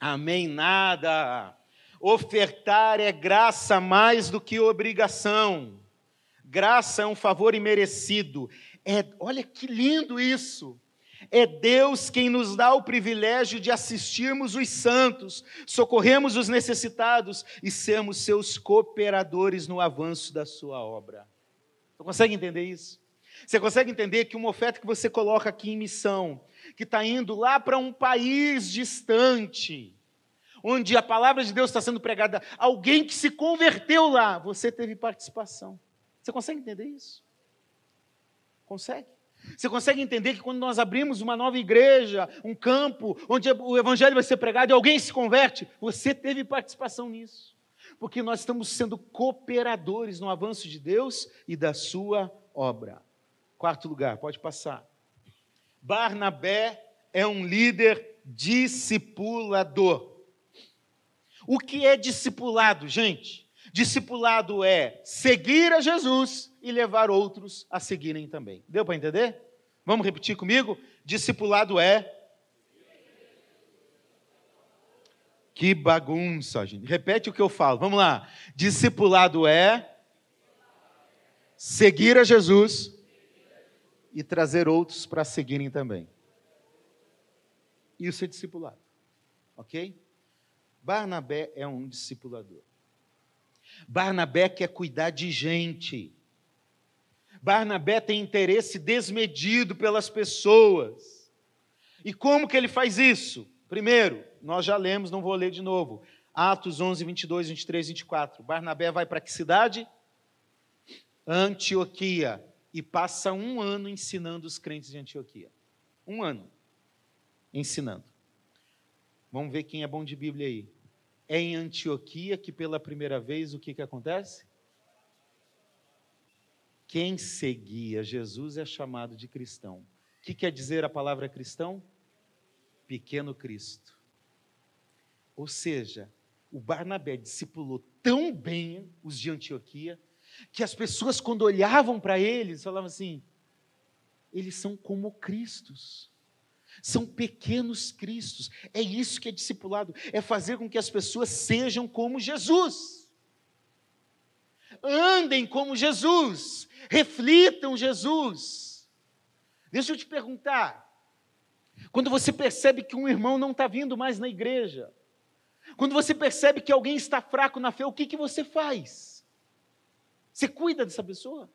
A: Amém, nada. Ofertar é graça mais do que obrigação. Graça é um favor imerecido. É, olha que lindo isso. É Deus quem nos dá o privilégio de assistirmos os santos, socorremos os necessitados e sermos seus cooperadores no avanço da sua obra. Você consegue entender isso? Você consegue entender que uma oferta que você coloca aqui em missão, que está indo lá para um país distante, onde a palavra de Deus está sendo pregada, alguém que se converteu lá, você teve participação. Você consegue entender isso? Consegue? Você consegue entender que quando nós abrimos uma nova igreja, um campo, onde o evangelho vai ser pregado e alguém se converte, você teve participação nisso. Porque nós estamos sendo cooperadores no avanço de Deus e da sua obra. Quarto lugar, pode passar. Barnabé é um líder discipulador. O que é discipulado, gente? Discipulado é seguir a Jesus e levar outros a seguirem também. Deu para entender? Vamos repetir comigo? Discipulado é. Que bagunça, gente. Repete o que eu falo. Vamos lá. Discipulado é seguir a Jesus e trazer outros para seguirem também. Isso é discipulado. Ok? Barnabé é um discipulador. Barnabé quer cuidar de gente. Barnabé tem interesse desmedido pelas pessoas. E como que ele faz isso? Primeiro, nós já lemos, não vou ler de novo. Atos 11, 22, 23, 24. Barnabé vai para que cidade? Antioquia. E passa um ano ensinando os crentes de Antioquia. Um ano ensinando. Vamos ver quem é bom de Bíblia aí é em Antioquia que pela primeira vez o que, que acontece? Quem seguia Jesus é chamado de cristão. O que quer dizer a palavra cristão? Pequeno Cristo. Ou seja, o Barnabé discipulou tão bem os de Antioquia que as pessoas, quando olhavam para eles, falavam assim: eles são como Cristos. São pequenos cristos. É isso que é discipulado, é fazer com que as pessoas sejam como Jesus. Andem como Jesus, reflitam Jesus. Deixa eu te perguntar. Quando você percebe que um irmão não está vindo mais na igreja, quando você percebe que alguém está fraco na fé, o que, que você faz? Você cuida dessa pessoa?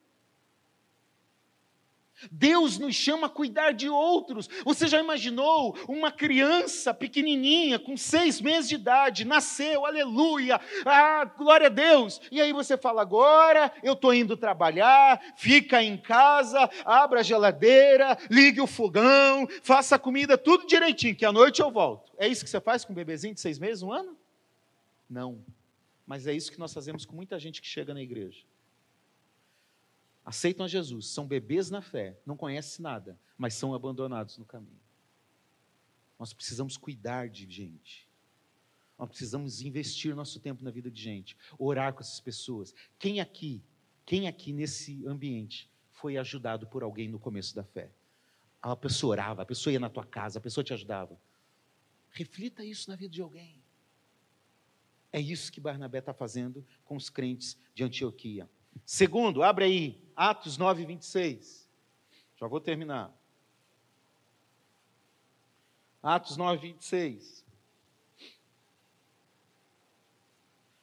A: Deus nos chama a cuidar de outros. Você já imaginou uma criança pequenininha, com seis meses de idade, nasceu, aleluia, ah, glória a Deus. E aí você fala: agora eu estou indo trabalhar, fica em casa, abra a geladeira, ligue o fogão, faça a comida, tudo direitinho, que à noite eu volto. É isso que você faz com um bebezinho de seis meses, um ano? Não. Mas é isso que nós fazemos com muita gente que chega na igreja aceitam a Jesus, são bebês na fé, não conhecem nada, mas são abandonados no caminho. Nós precisamos cuidar de gente. Nós precisamos investir nosso tempo na vida de gente, orar com essas pessoas. Quem aqui, quem aqui nesse ambiente foi ajudado por alguém no começo da fé? A pessoa orava, a pessoa ia na tua casa, a pessoa te ajudava. Reflita isso na vida de alguém. É isso que Barnabé está fazendo com os crentes de Antioquia. Segundo, abre aí, Atos 9, 26. Já vou terminar. Atos 9, 26.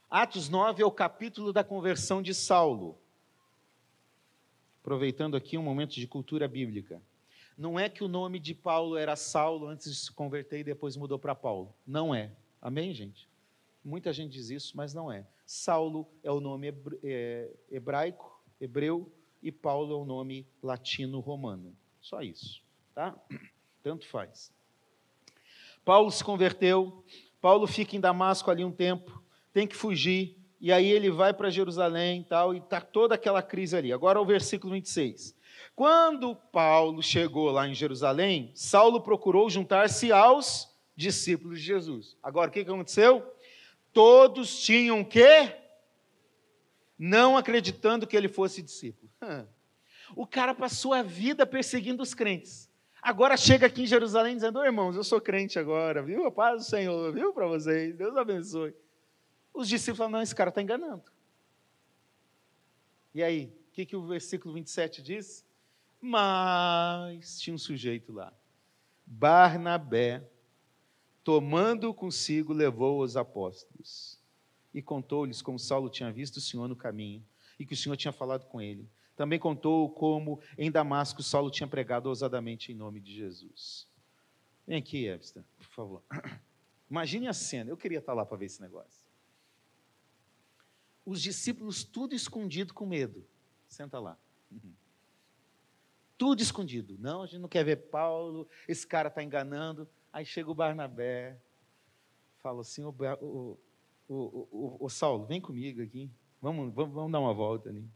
A: Atos 9 é o capítulo da conversão de Saulo. Aproveitando aqui um momento de cultura bíblica. Não é que o nome de Paulo era Saulo antes de se converter e depois mudou para Paulo. Não é. Amém, gente? Muita gente diz isso, mas não é. Saulo é o nome é, hebraico, hebreu, e Paulo é o nome latino-romano. Só isso, tá? Tanto faz. Paulo se converteu, Paulo fica em Damasco ali um tempo. tem que fugir, e aí ele vai para Jerusalém e tal, e está toda aquela crise ali. Agora o versículo 26. Quando Paulo chegou lá em Jerusalém, Saulo procurou juntar-se aos discípulos de Jesus. Agora, o que aconteceu? Todos tinham o quê? Não acreditando que ele fosse discípulo. O cara passou a vida perseguindo os crentes. Agora chega aqui em Jerusalém dizendo: oh, irmãos, eu sou crente agora, viu? A paz do Senhor, viu para vocês? Deus abençoe. Os discípulos falam: não, esse cara está enganando. E aí, o que, que o versículo 27 diz? Mas tinha um sujeito lá, Barnabé, tomando consigo, levou os apóstolos e contou-lhes como Saulo tinha visto o Senhor no caminho e que o Senhor tinha falado com ele. Também contou como em Damasco Saulo tinha pregado ousadamente em nome de Jesus. Vem aqui, Epsta, por favor. Imagine a cena, eu queria estar lá para ver esse negócio. Os discípulos tudo escondido com medo. Senta lá. Tudo escondido. Não, a gente não quer ver Paulo, esse cara está enganando. Aí chega o Barnabé, fala assim: o, Saulo, vem comigo aqui, vamos, vamos, vamos dar uma volta ali.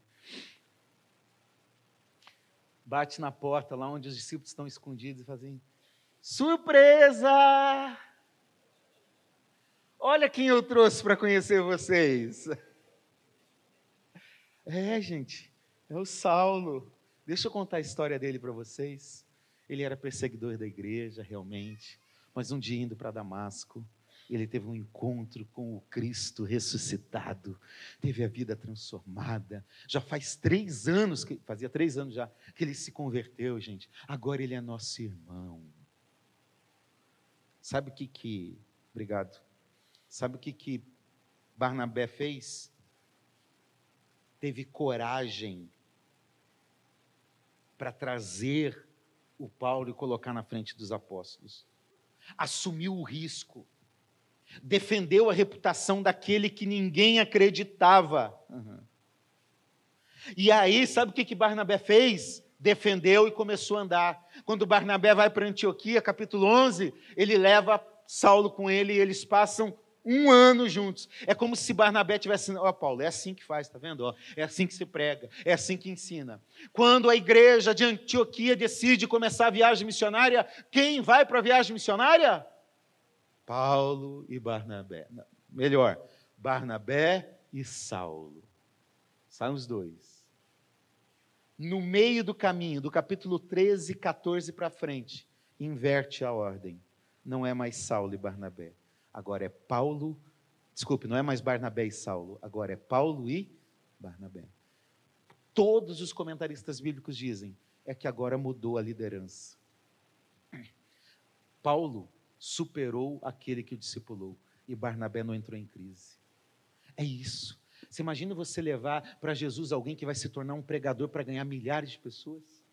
A: Bate na porta lá onde os discípulos estão escondidos e fazem: surpresa! Olha quem eu trouxe para conhecer vocês. É, gente, é o Saulo. Deixa eu contar a história dele para vocês. Ele era perseguidor da igreja, realmente, mas um dia indo para Damasco, ele teve um encontro com o Cristo ressuscitado, teve a vida transformada. Já faz três anos, que, fazia três anos já, que ele se converteu, gente. Agora ele é nosso irmão. Sabe o que que, obrigado, sabe o que que Barnabé fez? Teve coragem para trazer o Paulo e colocar na frente dos apóstolos. Assumiu o risco. Defendeu a reputação daquele que ninguém acreditava. Uhum. E aí, sabe o que, que Barnabé fez? Defendeu e começou a andar. Quando Barnabé vai para Antioquia, capítulo 11, ele leva Saulo com ele e eles passam um ano juntos. É como se Barnabé tivesse. Ó, oh, Paulo, é assim que faz, tá vendo? é assim que se prega, é assim que ensina. Quando a igreja de Antioquia decide começar a viagem missionária, quem vai para a viagem missionária? Paulo e Barnabé. Não, melhor, Barnabé e Saulo. Saem os dois. No meio do caminho, do capítulo 13, 14 para frente, inverte a ordem. Não é mais Saulo e Barnabé agora é Paulo, desculpe, não é mais Barnabé e Saulo, agora é Paulo e Barnabé. Todos os comentaristas bíblicos dizem é que agora mudou a liderança. Paulo superou aquele que o discipulou e Barnabé não entrou em crise. É isso. Você imagina você levar para Jesus alguém que vai se tornar um pregador para ganhar milhares de pessoas?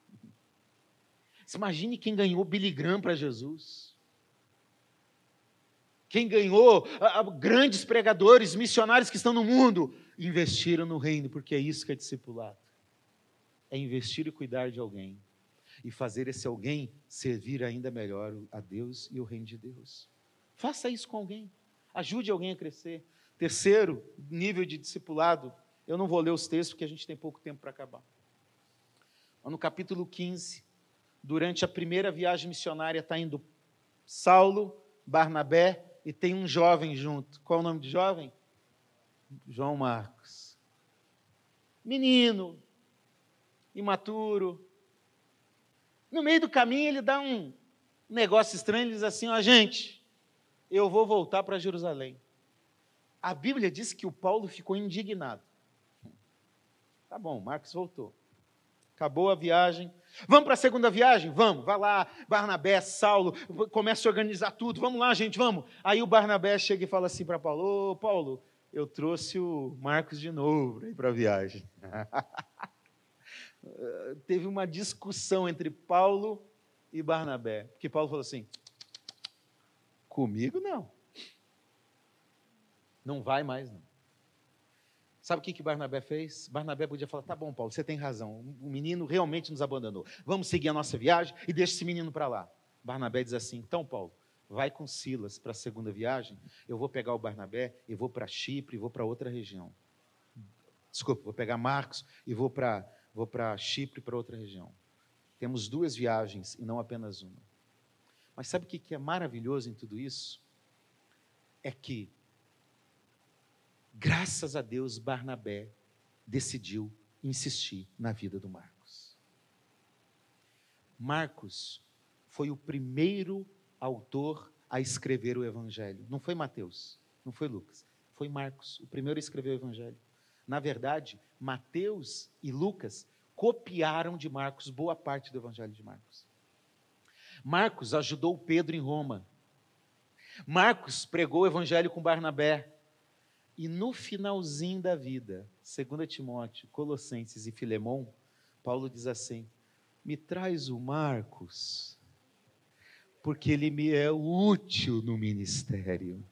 A: Você imagine quem ganhou Billy Graham para Jesus. Quem ganhou, a, a, grandes pregadores, missionários que estão no mundo, investiram no reino, porque é isso que é discipulado. É investir e cuidar de alguém. E fazer esse alguém servir ainda melhor a Deus e o reino de Deus. Faça isso com alguém. Ajude alguém a crescer. Terceiro nível de discipulado, eu não vou ler os textos porque a gente tem pouco tempo para acabar. No capítulo 15, durante a primeira viagem missionária, está indo Saulo, Barnabé e tem um jovem junto. Qual é o nome do jovem? João Marcos. Menino, imaturo. No meio do caminho ele dá um negócio estranho, ele diz assim: ó, gente, eu vou voltar para Jerusalém. A Bíblia diz que o Paulo ficou indignado. Tá bom, Marcos voltou. Acabou a viagem. Vamos para a segunda viagem? Vamos. Vai lá, Barnabé, Saulo, começa a organizar tudo. Vamos lá, gente, vamos. Aí o Barnabé chega e fala assim para Paulo: Ô, Paulo, eu trouxe o Marcos de novo para a viagem. Teve uma discussão entre Paulo e Barnabé. Porque Paulo falou assim: comigo não. Não vai mais, não. Sabe o que, que Barnabé fez? Barnabé podia falar: tá bom, Paulo, você tem razão. O menino realmente nos abandonou. Vamos seguir a nossa viagem e deixa esse menino para lá. Barnabé diz assim: então, Paulo, vai com Silas para a segunda viagem, eu vou pegar o Barnabé e vou para Chipre e vou para outra região. Desculpa, vou pegar Marcos e vou para vou para Chipre para outra região. Temos duas viagens e não apenas uma. Mas sabe o que é maravilhoso em tudo isso? É que, graças a Deus, Barnabé decidiu insistir na vida do Marcos. Marcos foi o primeiro autor a escrever o Evangelho. Não foi Mateus, não foi Lucas, foi Marcos, o primeiro a escrever o Evangelho. Na verdade, Mateus e Lucas copiaram de Marcos boa parte do Evangelho de Marcos. Marcos ajudou Pedro em Roma. Marcos pregou o Evangelho com Barnabé. E no finalzinho da vida, 2 Timóteo, Colossenses e Filemão, Paulo diz assim: Me traz o Marcos, porque ele me é útil no ministério.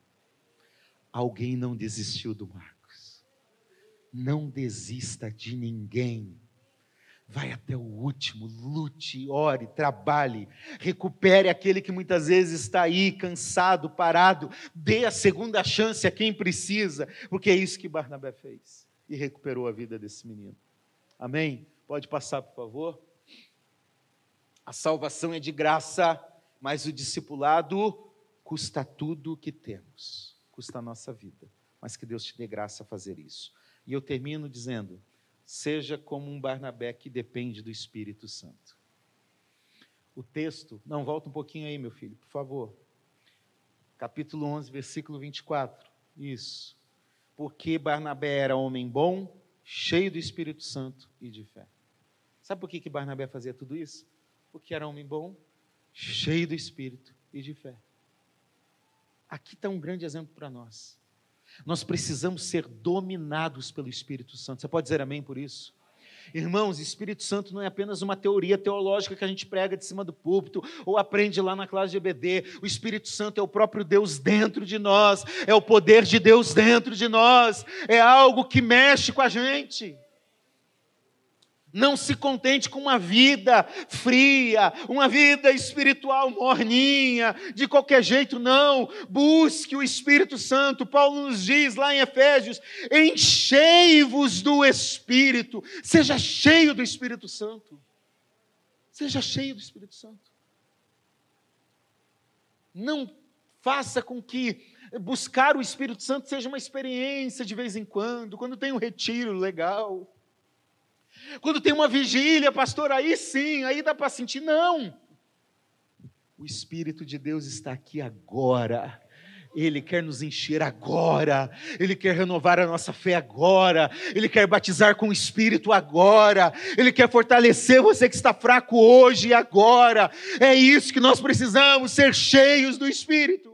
A: Alguém não desistiu do Marcos. Não desista de ninguém. Vai até o último, lute, ore, trabalhe, recupere aquele que muitas vezes está aí cansado, parado, dê a segunda chance a quem precisa, porque é isso que Barnabé fez e recuperou a vida desse menino. Amém? Pode passar, por favor. A salvação é de graça, mas o discipulado custa tudo o que temos, custa a nossa vida, mas que Deus te dê graça a fazer isso. E eu termino dizendo: seja como um Barnabé que depende do Espírito Santo. O texto, não, volta um pouquinho aí, meu filho, por favor. Capítulo 11, versículo 24. Isso. Porque Barnabé era homem bom, cheio do Espírito Santo e de fé. Sabe por que, que Barnabé fazia tudo isso? Porque era homem bom, cheio do Espírito e de fé. Aqui está um grande exemplo para nós. Nós precisamos ser dominados pelo Espírito Santo. Você pode dizer amém por isso? Irmãos, Espírito Santo não é apenas uma teoria teológica que a gente prega de cima do púlpito ou aprende lá na classe de EBD. O Espírito Santo é o próprio Deus dentro de nós, é o poder de Deus dentro de nós, é algo que mexe com a gente. Não se contente com uma vida fria, uma vida espiritual morninha, de qualquer jeito, não. Busque o Espírito Santo. Paulo nos diz lá em Efésios: enchei-vos do Espírito. Seja cheio do Espírito Santo. Seja cheio do Espírito Santo. Não faça com que buscar o Espírito Santo seja uma experiência de vez em quando, quando tem um retiro legal quando tem uma vigília, pastor, aí sim, aí dá para sentir. Não. O Espírito de Deus está aqui agora. Ele quer nos encher agora, Ele quer renovar a nossa fé agora, Ele quer batizar com o Espírito agora, Ele quer fortalecer você que está fraco hoje e agora. É isso que nós precisamos, ser cheios do Espírito.